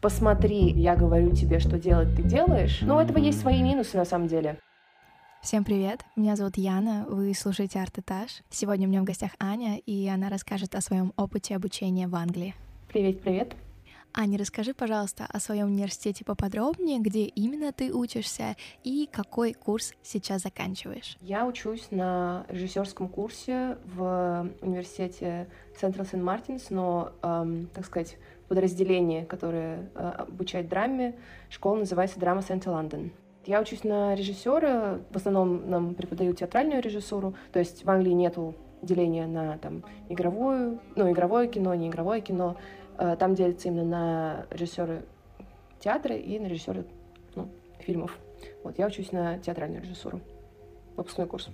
посмотри, я говорю тебе, что делать, ты делаешь. Но у этого есть свои минусы на самом деле. Всем привет, меня зовут Яна, вы слушаете Арт-этаж. Сегодня у меня в гостях Аня, и она расскажет о своем опыте обучения в Англии. Привет, привет. Аня, расскажи, пожалуйста, о своем университете поподробнее, где именно ты учишься и какой курс сейчас заканчиваешь. Я учусь на режиссерском курсе в университете St. Martins, но, эм, так сказать, подразделение, которое э, обучает драме. Школа называется Драма Center London. Я учусь на режиссера, в основном нам преподают театральную режиссуру, то есть в Англии нету деления на там игровую, ну игровое кино, не игровое кино. Э, там делится именно на режиссеры театра и на режиссеры ну, фильмов. Вот я учусь на театральную режиссуру, выпускной курс.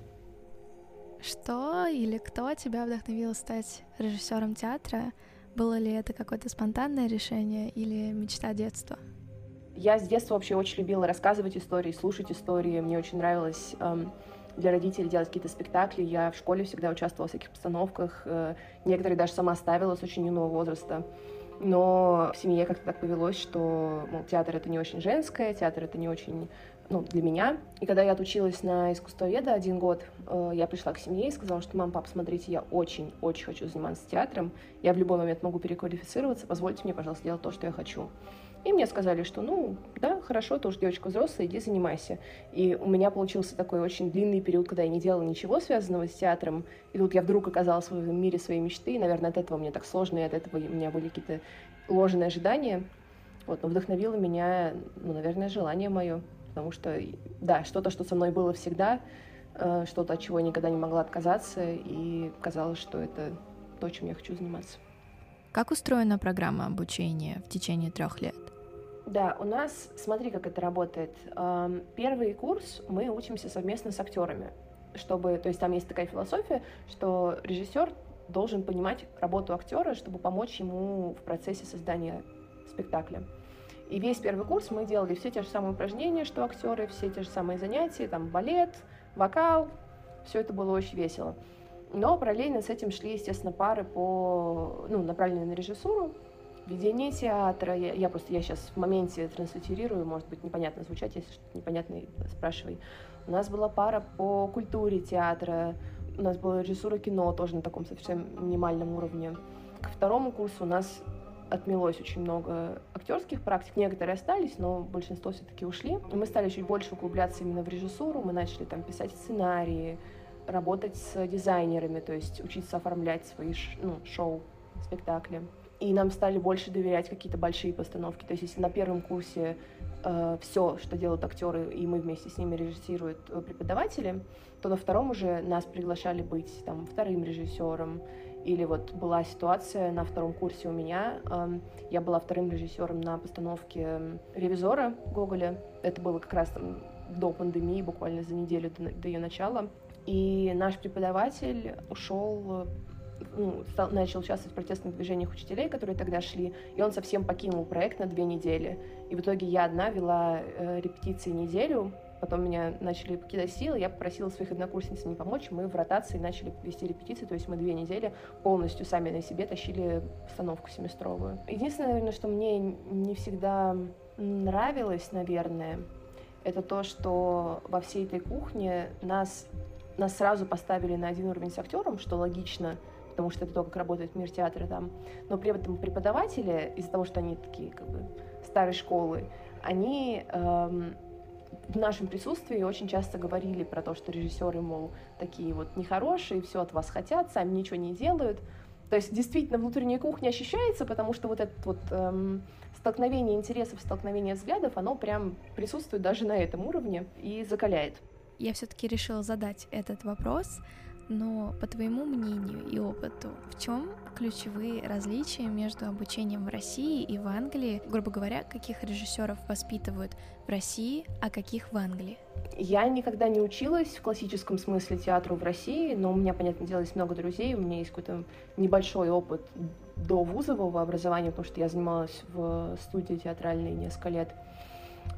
Что или кто тебя вдохновил стать режиссером театра? Было ли это какое-то спонтанное решение или мечта детства? Я с детства вообще очень любила рассказывать истории, слушать истории. Мне очень нравилось эм, для родителей делать какие-то спектакли. Я в школе всегда участвовала в всяких постановках. Э, некоторые даже сама ставила с очень юного возраста. Но в семье как-то так повелось, что мол, театр это не очень женское, театр это не очень ну, для меня. И когда я отучилась на искусствоведа один год, э, я пришла к семье и сказала, что мам, пап, смотрите, я очень-очень хочу заниматься театром, я в любой момент могу переквалифицироваться, позвольте мне, пожалуйста, делать то, что я хочу. И мне сказали, что ну, да, хорошо, ты уже девочка взрослая, иди занимайся. И у меня получился такой очень длинный период, когда я не делала ничего связанного с театром, и тут я вдруг оказалась в мире своей мечты, и, наверное, от этого мне так сложно, и от этого у меня были какие-то ложные ожидания. Вот, но вдохновило меня, ну, наверное, желание мое потому что, да, что-то, что со мной было всегда, э, что-то, от чего я никогда не могла отказаться, и казалось, что это то, чем я хочу заниматься. Как устроена программа обучения в течение трех лет? Да, у нас, смотри, как это работает. Эм, первый курс мы учимся совместно с актерами, чтобы, то есть там есть такая философия, что режиссер должен понимать работу актера, чтобы помочь ему в процессе создания спектакля. И весь первый курс мы делали все те же самые упражнения, что актеры, все те же самые занятия, там балет, вокал, все это было очень весело. Но параллельно с этим шли, естественно, пары по, ну, направленные на режиссуру, ведение театра. Я, я просто, я сейчас в моменте транслитерирую, может быть, непонятно звучать, если что-то непонятное, спрашивай. У нас была пара по культуре театра, у нас была режиссура кино тоже на таком совсем минимальном уровне. К второму курсу у нас отмелось очень много актерских практик. Некоторые остались, но большинство все-таки ушли. Мы стали чуть больше углубляться именно в режиссуру. Мы начали там писать сценарии, работать с дизайнерами, то есть учиться оформлять свои ну, шоу, спектакли. И нам стали больше доверять какие-то большие постановки. То есть если на первом курсе э, все, что делают актеры, и мы вместе с ними режиссируют э, преподаватели, то на втором уже нас приглашали быть там вторым режиссером или вот была ситуация на втором курсе у меня, я была вторым режиссером на постановке «Ревизора» Гоголя. Это было как раз там до пандемии, буквально за неделю до, до ее начала. И наш преподаватель ушел ну, стал, начал участвовать в протестных движениях учителей, которые тогда шли, и он совсем покинул проект на две недели. И в итоге я одна вела э, репетиции неделю, Потом меня начали покидать силы, я попросила своих однокурсниц мне помочь, мы в ротации начали вести репетиции, то есть мы две недели полностью сами на себе тащили постановку семестровую. Единственное, наверное, что мне не всегда нравилось, наверное, это то, что во всей этой кухне нас, нас сразу поставили на один уровень с актером, что логично, потому что это то, как работает мир театра там. Но при этом преподаватели, из-за того, что они такие как бы старой школы, они эм, в нашем присутствии очень часто говорили про то, что режиссеры, мол, такие вот нехорошие, все от вас хотят, сами ничего не делают. То есть действительно внутренняя кухня ощущается, потому что вот это вот эм, столкновение интересов, столкновение взглядов, оно прям присутствует даже на этом уровне и закаляет. Я все-таки решила задать этот вопрос, но по твоему мнению и опыту, в чем ключевые различия между обучением в России и в Англии? Грубо говоря, каких режиссеров воспитывают в России, а каких в Англии? Я никогда не училась в классическом смысле театру в России, но у меня, понятное дело, есть много друзей, у меня есть какой-то небольшой опыт до вузового образования, потому что я занималась в студии театральной несколько лет.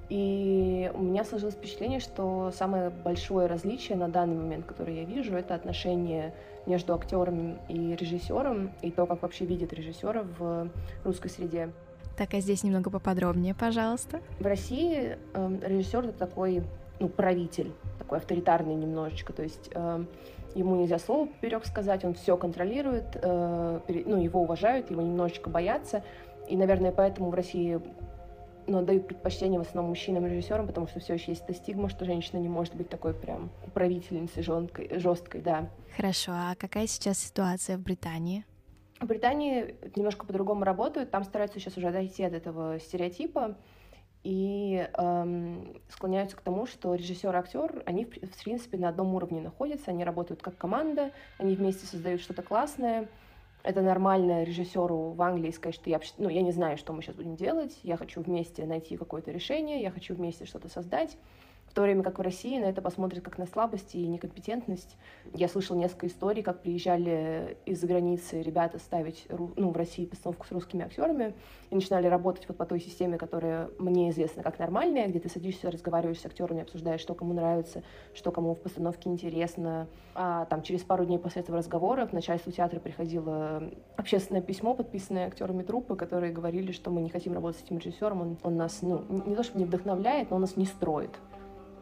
И у меня сложилось впечатление, что самое большое различие на данный момент, которое я вижу, это отношение между актером и режиссером, и то, как вообще видят режиссера в русской среде. Так, а здесь немного поподробнее, пожалуйста. В России э, режиссер это такой, ну, правитель, такой авторитарный немножечко, то есть э, ему нельзя слово поперек сказать, он все контролирует, э, ну, его уважают, его немножечко боятся, и, наверное, поэтому в России но дают предпочтение в основном мужчинам-режиссерам, потому что все еще есть эта стигма, что женщина не может быть такой прям управительницей жесткой, жесткой, да. Хорошо, а какая сейчас ситуация в Британии? В Британии немножко по-другому работают, там стараются сейчас уже дойти от этого стереотипа и эм, склоняются к тому, что режиссер и актер, они в, в принципе на одном уровне находятся, они работают как команда, они вместе создают что-то классное, это нормально режиссеру в Англии сказать, что я, ну, я не знаю, что мы сейчас будем делать, я хочу вместе найти какое-то решение, я хочу вместе что-то создать. В то время как в России на это посмотрят как на слабость и некомпетентность. Я слышал несколько историй, как приезжали из-за границы ребята ставить ну, в России постановку с русскими актерами и начинали работать вот по той системе, которая мне известна как нормальная, где ты садишься, разговариваешь с актерами, обсуждаешь, что кому нравится, что кому в постановке интересно. А там через пару дней после этого разговора в начальство театра приходило общественное письмо, подписанное актерами труппы, которые говорили, что мы не хотим работать с этим режиссером, он, он нас, ну, не то чтобы не вдохновляет, но он нас не строит.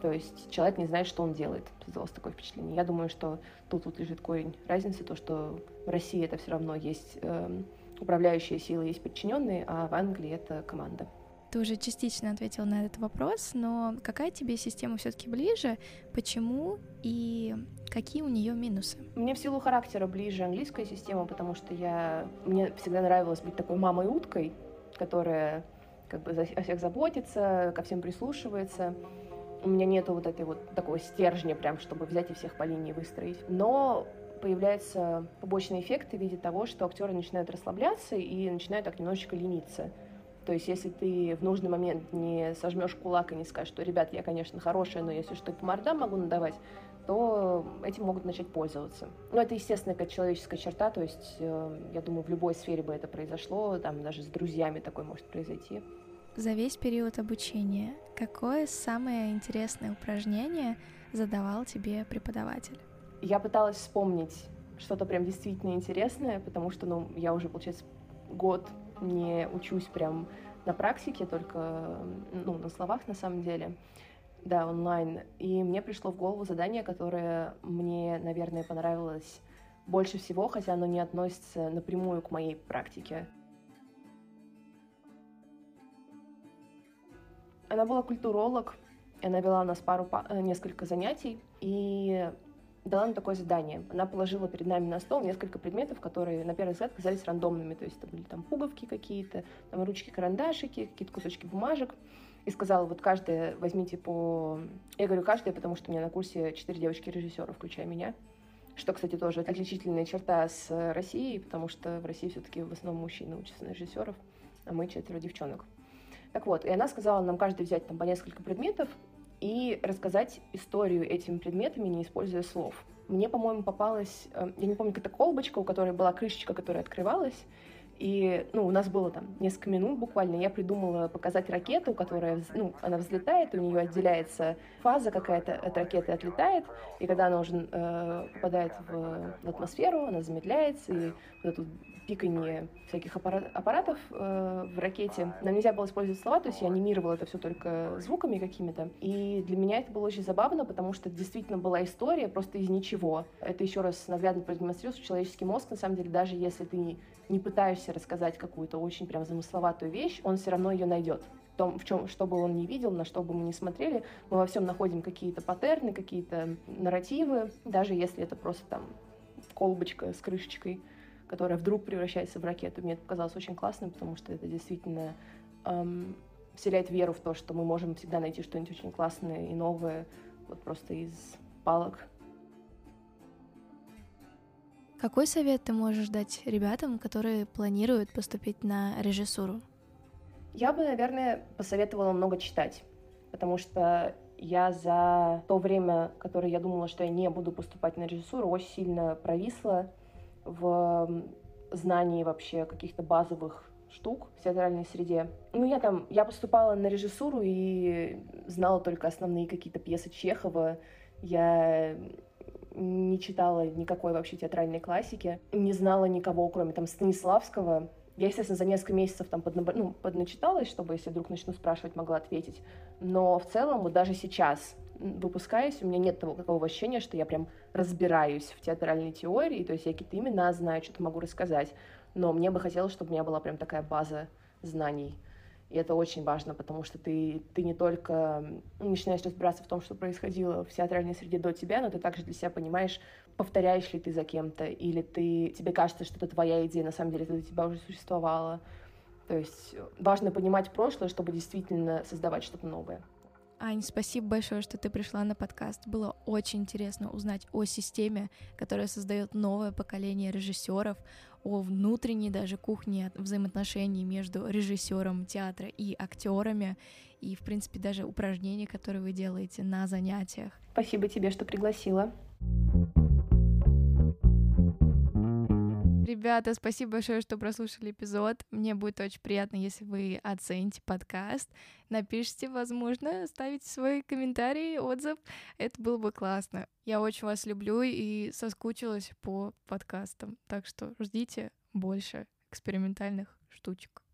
То есть человек не знает, что он делает. Создалось такое впечатление. Я думаю, что тут вот лежит корень разницы, то, что в России это все равно есть э, управляющая сила, есть подчиненные, а в Англии это команда. Ты уже частично ответил на этот вопрос, но какая тебе система все-таки ближе? Почему и какие у нее минусы? Мне в силу характера ближе английская система, потому что я мне всегда нравилось быть такой мамой уткой, которая как бы о всех заботится, ко всем прислушивается у меня нету вот этой вот такого стержня, прям, чтобы взять и всех по линии выстроить. Но появляются побочные эффекты в виде того, что актеры начинают расслабляться и начинают так немножечко лениться. То есть, если ты в нужный момент не сожмешь кулак и не скажешь, что, ребят, я, конечно, хорошая, но если что, по мордам могу надавать, то этим могут начать пользоваться. Ну, это, естественно, какая человеческая черта, то есть, э, я думаю, в любой сфере бы это произошло, там даже с друзьями такое может произойти за весь период обучения, какое самое интересное упражнение задавал тебе преподаватель? Я пыталась вспомнить что-то прям действительно интересное, потому что, ну, я уже, получается, год не учусь прям на практике, только, ну, на словах на самом деле, да, онлайн. И мне пришло в голову задание, которое мне, наверное, понравилось больше всего, хотя оно не относится напрямую к моей практике. Она была культуролог, она вела у нас пару, э, несколько занятий, и дала нам такое задание. Она положила перед нами на стол несколько предметов, которые на первый взгляд казались рандомными. То есть это были там пуговки какие-то, там ручки-карандашики, какие-то кусочки бумажек. И сказала, вот каждая возьмите по... Я говорю каждая, потому что у меня на курсе четыре девочки-режиссера, включая меня. Что, кстати, тоже отличительная черта с Россией, потому что в России все-таки в основном мужчины учатся на режиссеров, а мы четверо девчонок. Так вот, и она сказала нам каждый взять там по несколько предметов и рассказать историю этими предметами, не используя слов. Мне, по-моему, попалась, э, я не помню, какая-то колбочка, у которой была крышечка, которая открывалась, и, ну, у нас было там несколько минут буквально, я придумала показать ракету, которая, ну, она взлетает, у нее отделяется фаза какая-то от ракеты отлетает, и когда она уже э, попадает в, в атмосферу, она замедляется, и вот эту пиканье всяких аппарат, аппаратов э, в ракете. Нам нельзя было использовать слова, то есть я анимировала это все только звуками какими-то. И для меня это было очень забавно, потому что это действительно была история просто из ничего. Это еще раз наглядно продемонстрировал, что человеческий мозг, на самом деле, даже если ты не, не пытаешься рассказать какую-то очень прям замысловатую вещь, он все равно ее найдет в том, в чем, что бы он не видел, на что бы мы не смотрели, мы во всем находим какие-то паттерны, какие-то нарративы, даже если это просто там колбочка с крышечкой которая вдруг превращается в ракету. Мне это показалось очень классным, потому что это действительно эм, вселяет веру в то, что мы можем всегда найти что-нибудь очень классное и новое, вот просто из палок. Какой совет ты можешь дать ребятам, которые планируют поступить на режиссуру? Я бы, наверное, посоветовала много читать, потому что я за то время, которое я думала, что я не буду поступать на режиссуру, очень сильно провисла в знании вообще каких-то базовых штук в театральной среде. Ну, я там, я поступала на режиссуру и знала только основные какие-то пьесы Чехова. Я не читала никакой вообще театральной классики, не знала никого, кроме там Станиславского, Я, естественно, за несколько месяцев там поднаб... ну, подначиталась, чтобы, если вдруг начну спрашивать, могла ответить. Но в целом, вот даже сейчас, выпускаясь, у меня нет того какого ощущения, что я прям разбираюсь в театральной теории, то есть я какие-то имена знаю, что-то могу рассказать, но мне бы хотелось, чтобы у меня была прям такая база знаний. И это очень важно, потому что ты, ты не только начинаешь разбираться в том, что происходило в театральной среде до тебя, но ты также для себя понимаешь, повторяешь ли ты за кем-то, или ты, тебе кажется, что это твоя идея, на самом деле это у тебя уже существовало. То есть важно понимать прошлое, чтобы действительно создавать что-то новое. Ань, спасибо большое, что ты пришла на подкаст. Было очень интересно узнать о системе, которая создает новое поколение режиссеров, о внутренней даже кухне взаимоотношений между режиссером театра и актерами, и, в принципе, даже упражнения, которые вы делаете на занятиях. Спасибо тебе, что пригласила. Ребята, спасибо большое, что прослушали эпизод. Мне будет очень приятно, если вы оцените подкаст, напишите, возможно, ставите свой комментарий, отзыв. Это было бы классно. Я очень вас люблю и соскучилась по подкастам. Так что ждите больше экспериментальных штучек.